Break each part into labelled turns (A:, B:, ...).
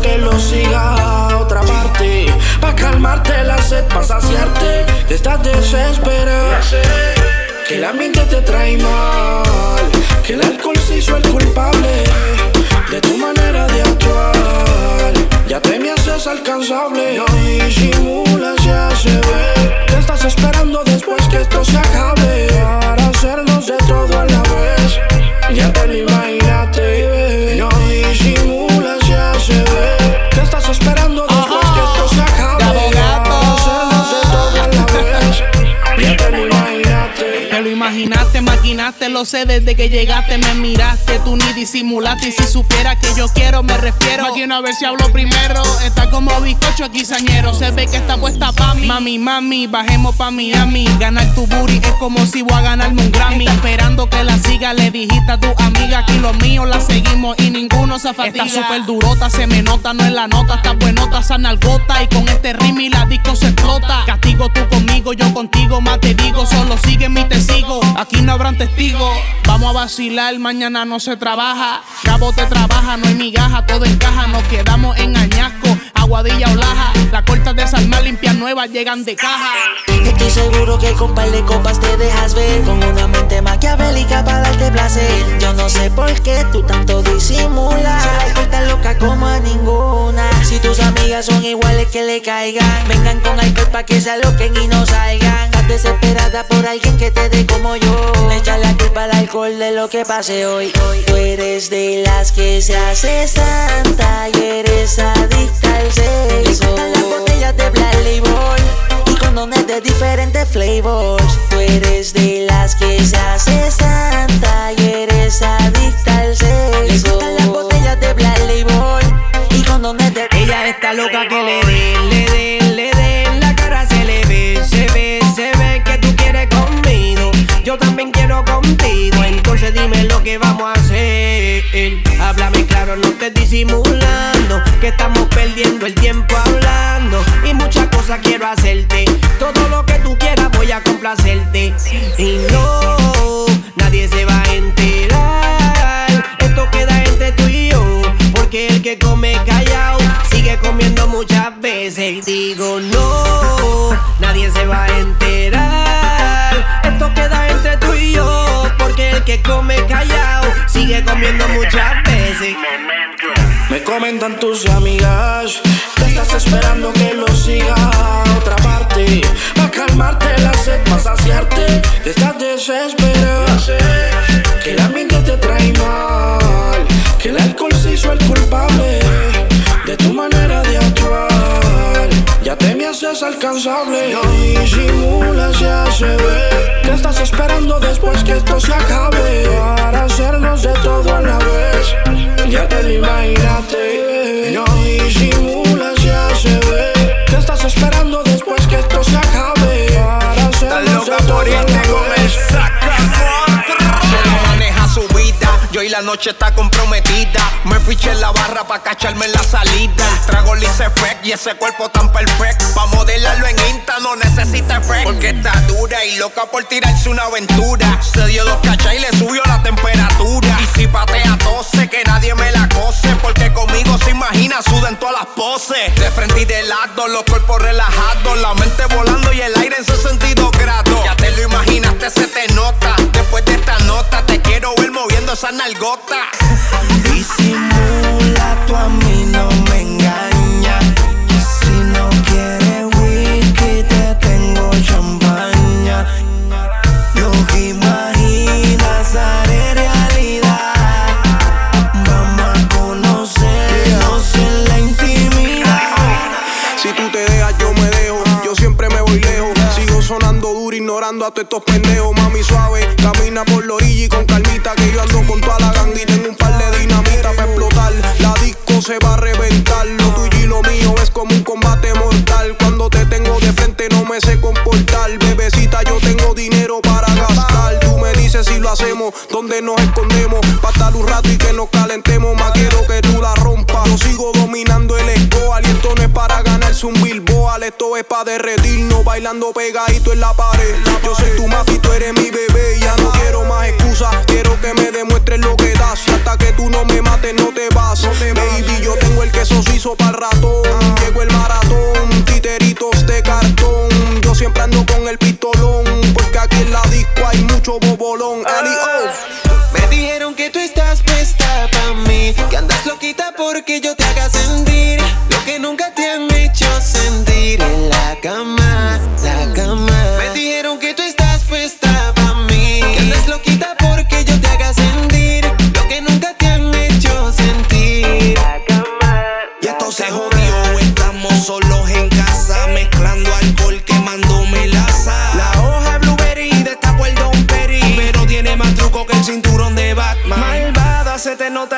A: que lo siga a otra parte. Pa' calmarte la sed, pa' saciarte. Te estás desesperada. Que el ambiente te trae mal. Que el alcohol se hizo el culpable de tu manera de actuar. Ya te me haces alcanzable. Imaginaste.
B: Maquinaste, lo sé desde que llegaste, me miraste, tú ni disimulaste y si supiera que yo quiero me refiero. Máquina a ver si hablo primero, está como bizcocho aquí sañero, se ve que está puesta pa' mí. Mami, mami, bajemos pa' Miami, ganar tu booty es como si voy a ganarme un Grammy. Está esperando siga, le dijiste a tu amiga que los míos la seguimos y ninguno se fatiga. Está súper durota, se me nota, no es la nota, está buenota, nalgota y con este ritmo y la disco se explota. Castigo tú conmigo, yo contigo, más te digo, solo sigue mi te sigo. Aquí no habrán testigos. Vamos a vacilar, mañana no se trabaja. Cabo te trabaja, no hay migaja, todo encaja. Nos quedamos en añasco, aguadilla o laja. La corta de salma limpia nueva llegan de caja.
C: Estoy seguro que con par de copas te dejas ver. Con una mente maquiavélica para darte placer. Yo no sé por qué tú tanto disimulas. La corta loca como a ninguna. Si tus amigas son iguales que le caigan. Vengan con alcohol pa' que se aloquen y no salgan. Estás desesperada por alguien que te dé como yo. Le echa la culpa al alcohol de lo que pase hoy Tú eres de las que se hace santa Y eres adicta al sexo botellas de Black Label y condones de diferentes flavors. Tú eres de las que se hace santa y eres adicta al sexo. Las botellas de Black Label y condones de
D: Ella está loca que le den, le den, le den. La cara se le ve, se ve, se ve que tú quieres conmigo. Yo también quiero contigo. Entonces dime lo que vamos a Háblame claro, no estés disimulando. Que estamos perdiendo el tiempo hablando. Y muchas cosas quiero hacerte. Todo lo que tú quieras voy a complacerte. Y no, nadie se va a enterar. Esto queda entre tú y yo. Porque el que come callado sigue comiendo muchas veces. Digo no, nadie se va a enterar. Esto queda entre tú y yo. Porque el que come callado sigue comiendo muchas veces.
A: Me comentan tus amigas que estás esperando que lo siga a otra parte. Pa' calmarte la sed, pa' saciarte. Te estás desesperada. Que el ambiente te trae mal. Que el alcohol se hizo el culpable de tu manera de actuar. Ya te me haces alcanzable. No disimulas, ya se ve. ¿Qué estás esperando después que esto se acabe? De todo a la
E: noche está comprometida. Me fiché en la barra pa' cacharme en la salida. Trago fake y ese cuerpo tan perfecto. Pa' modelarlo en Insta no necesita efecto. Porque está dura y loca por tirarse una aventura. Se dio dos cachas y le subió la temperatura. Y si patea tose, que nadie me la cose. Porque conmigo se imagina, suda en todas las poses. De frente y de lado, los cuerpos relajados. La mente volando y el aire en 62 grados. Ya nalgota.
C: Disimula, tú a mí no me engañas. Si no quieres whisky, te tengo champaña. Lo que imaginas haré realidad. Vamos a conocernos en la intimidad.
F: Si tú te dejas, yo me dejo. Yo siempre me voy lejos. Sigo sonando duro, ignorando a todos estos pendejos. Mami suave, camina por la orilla y con calmita. Donde nos escondemos. Pa' estar un rato y que nos calentemos. Más quiero que tú la rompas. Yo sigo dominando el escoal y esto no es para ganarse un billboard. Esto es para derretirnos, bailando pegadito en la pared. Yo soy tu mafia tú eres mi bebé. Ya no quiero Quiero que me demuestres lo que das. Y hasta que tú no me mates, no te vas. No te Baby, vas. yo tengo el queso suizo para ratón. Ah. Llego el maratón, titeritos de cartón. Yo siempre ando con el
G: pistolón. Porque aquí en la
A: disco hay mucho bobolón. Oh. Ah.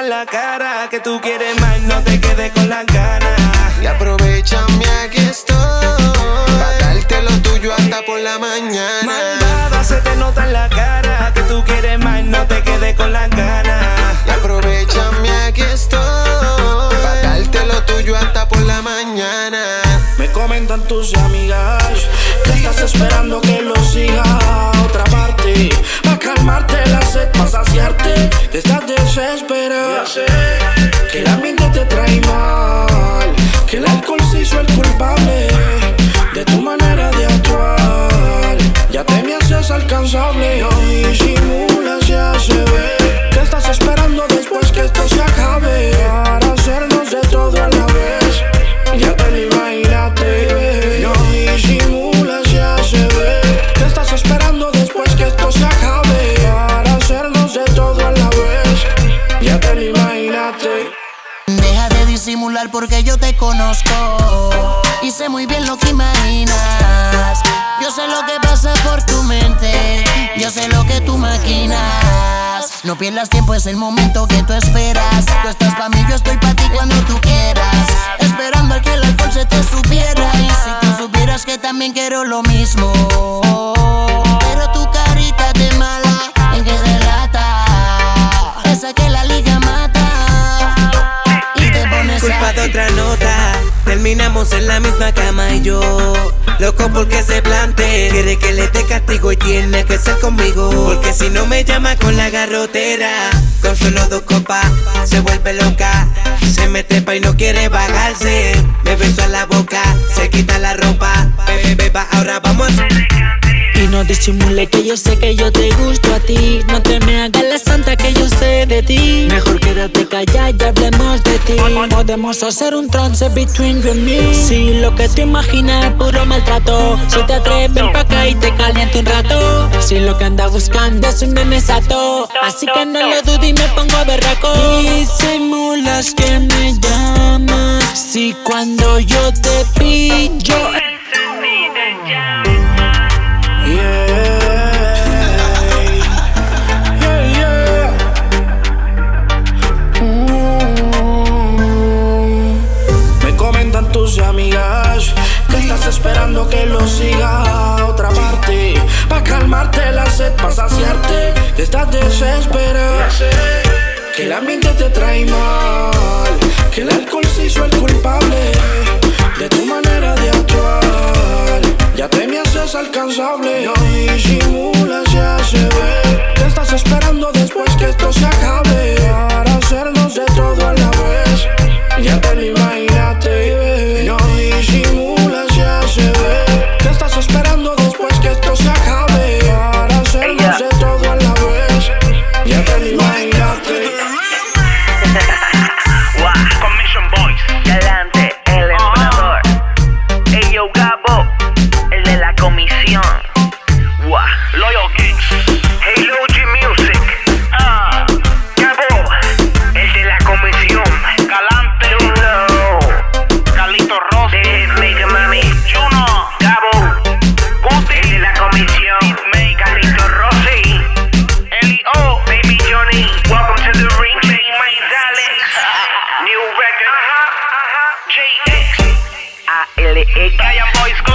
A: En la cara, que tú quieres más, no te quedes con las ganas.
G: Y aprovechame aquí estoy, pa' darte lo tuyo hasta por la mañana.
A: Malvada se te nota en la cara, que tú quieres más, no te quedes con las ganas.
G: Y aprovechame aquí estoy, pa' darte lo tuyo hasta por la mañana.
A: Me comentan tus amigas que estás esperando que lo siga a otra parte. Pa' calmarte la sed, desesperada.
H: Imaginas. Yo sé lo que pasa por tu mente, yo sé lo que tú maquinas. No pierdas tiempo, es el momento que tú esperas. Tú estás pa' mí, yo estoy pa' ti cuando tú quieras. Esperando a que el alcohol se te supiera. Y si tú supieras que también quiero lo mismo. Pero tu en la
G: misma cama y yo. Loco porque se plante, quiere que le dé castigo y tiene que ser conmigo. Porque si no me llama con la garrotera, con solo dos copas se vuelve loca. Se me trepa y no quiere bajarse. Me beso a la boca, se quita la ropa. Bebe, beba, ahora vamos
I: no disimule que yo sé que yo te gusto a ti. No te me hagas la santa que yo sé de ti. Mejor quédate callada y hablemos de ti. Podemos hacer un trance between you and me. Si lo que te imaginas es puro maltrato. Si te atreves, pa' acá y te caliento un rato. Si lo que andas buscando es un nene sato. Así que no lo dudes y me pongo berraco. Disimulas que me llamas. Si cuando yo te pillo.
A: Que el ambiente te trae mal, que el alcohol se hizo el culpable de tu manera de actuar. Ya te me haces alcanzable, no disimulas, ya se ve. Que estás esperando después que esto se acabe
J: Brian boys